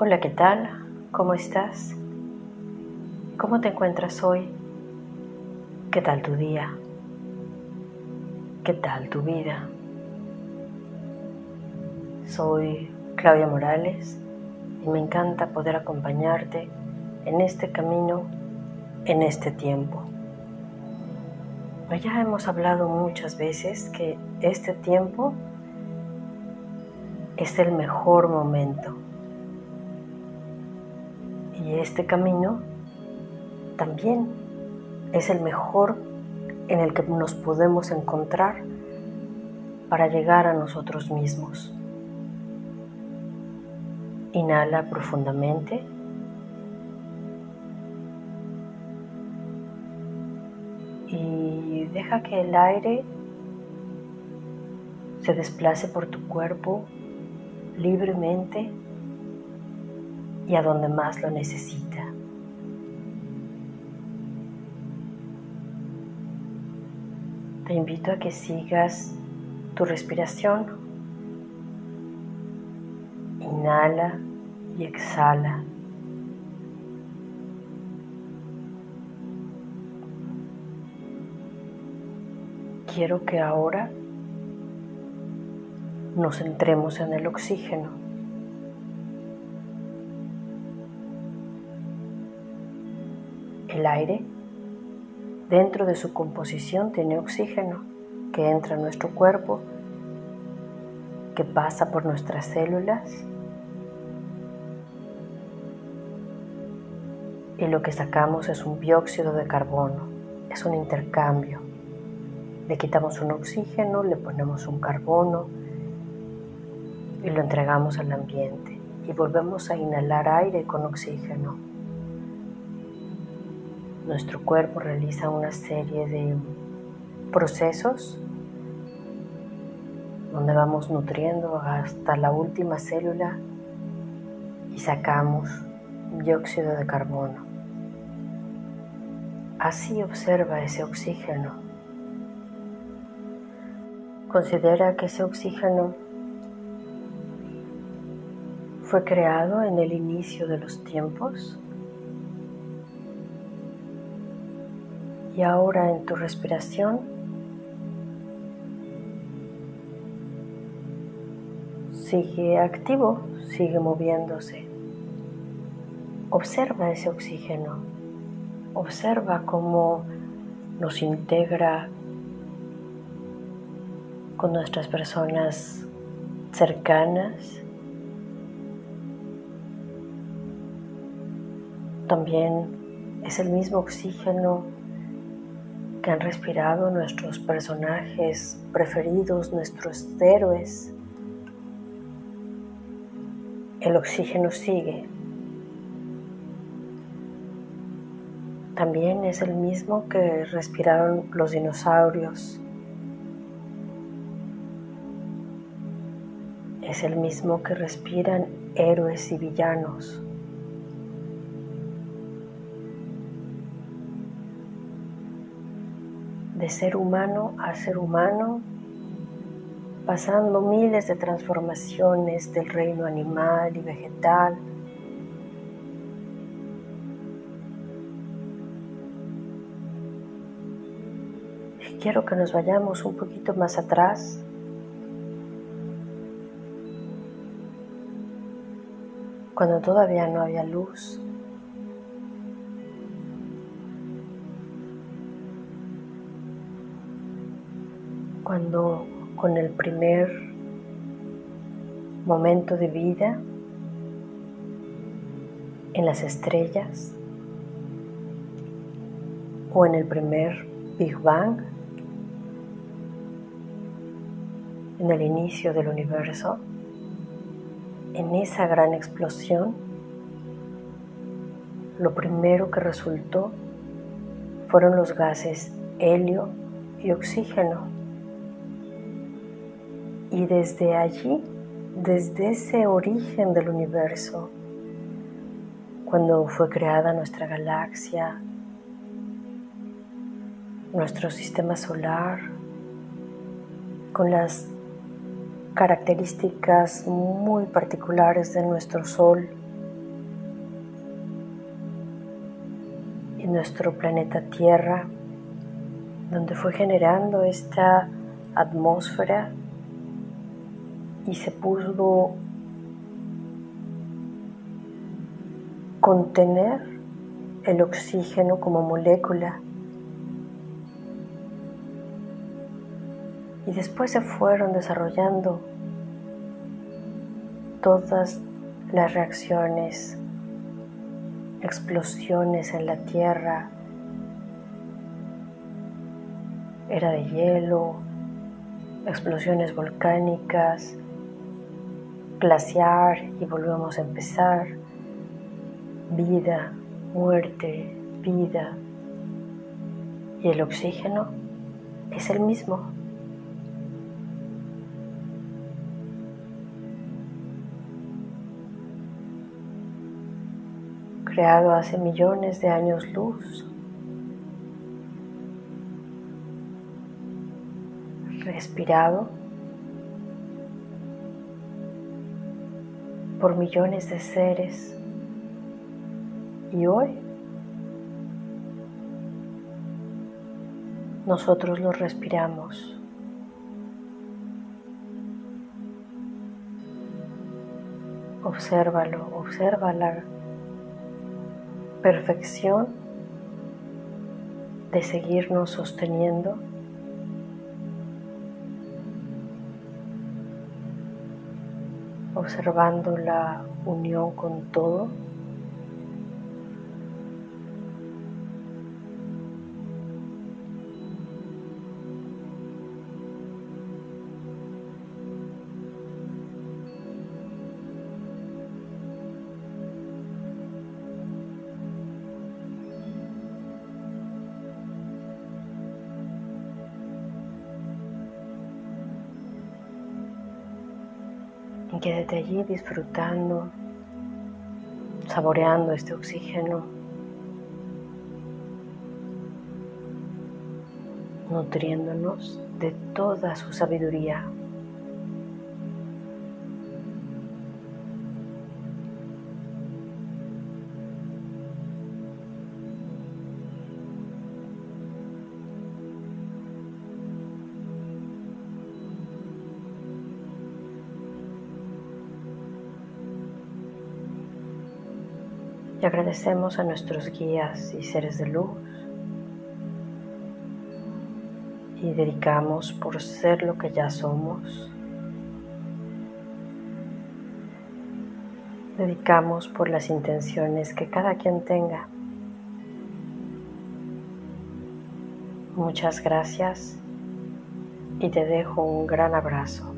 Hola, ¿qué tal? ¿Cómo estás? ¿Cómo te encuentras hoy? ¿Qué tal tu día? ¿Qué tal tu vida? Soy Claudia Morales y me encanta poder acompañarte en este camino, en este tiempo. Ya hemos hablado muchas veces que este tiempo es el mejor momento. Y este camino también es el mejor en el que nos podemos encontrar para llegar a nosotros mismos. Inhala profundamente. Y deja que el aire se desplace por tu cuerpo libremente y a donde más lo necesita. Te invito a que sigas tu respiración. Inhala y exhala. Quiero que ahora nos centremos en el oxígeno. El aire, dentro de su composición, tiene oxígeno que entra a nuestro cuerpo, que pasa por nuestras células y lo que sacamos es un dióxido de carbono, es un intercambio. Le quitamos un oxígeno, le ponemos un carbono, y lo entregamos al ambiente y volvemos a inhalar aire con oxígeno. Nuestro cuerpo realiza una serie de procesos donde vamos nutriendo hasta la última célula y sacamos dióxido de carbono. Así observa ese oxígeno. Considera que ese oxígeno fue creado en el inicio de los tiempos y ahora en tu respiración sigue activo, sigue moviéndose. Observa ese oxígeno, observa cómo nos integra con nuestras personas cercanas También es el mismo oxígeno que han respirado nuestros personajes preferidos, nuestros héroes. El oxígeno sigue. También es el mismo que respiraron los dinosaurios. Es el mismo que respiran héroes y villanos. De ser humano a ser humano, pasando miles de transformaciones del reino animal y vegetal. quiero que nos vayamos un poquito más atrás. Cuando todavía no había luz, cuando con el primer momento de vida en las estrellas o en el primer Big Bang, en el inicio del universo, en esa gran explosión, lo primero que resultó fueron los gases helio y oxígeno. Y desde allí, desde ese origen del universo, cuando fue creada nuestra galaxia, nuestro sistema solar, con las características muy particulares de nuestro Sol y nuestro planeta Tierra, donde fue generando esta atmósfera y se pudo contener el oxígeno como molécula. Y después se fueron desarrollando todas las reacciones, explosiones en la Tierra, era de hielo, explosiones volcánicas, glaciar y volvemos a empezar, vida, muerte, vida. Y el oxígeno es el mismo. creado hace millones de años luz. Respirado por millones de seres. Y hoy nosotros lo respiramos. Obsérvalo, obsérvala perfección de seguirnos sosteniendo. Observando la unión con todo. Quédate allí disfrutando, saboreando este oxígeno, nutriéndonos de toda su sabiduría. Y agradecemos a nuestros guías y seres de luz y dedicamos por ser lo que ya somos. Dedicamos por las intenciones que cada quien tenga. Muchas gracias y te dejo un gran abrazo.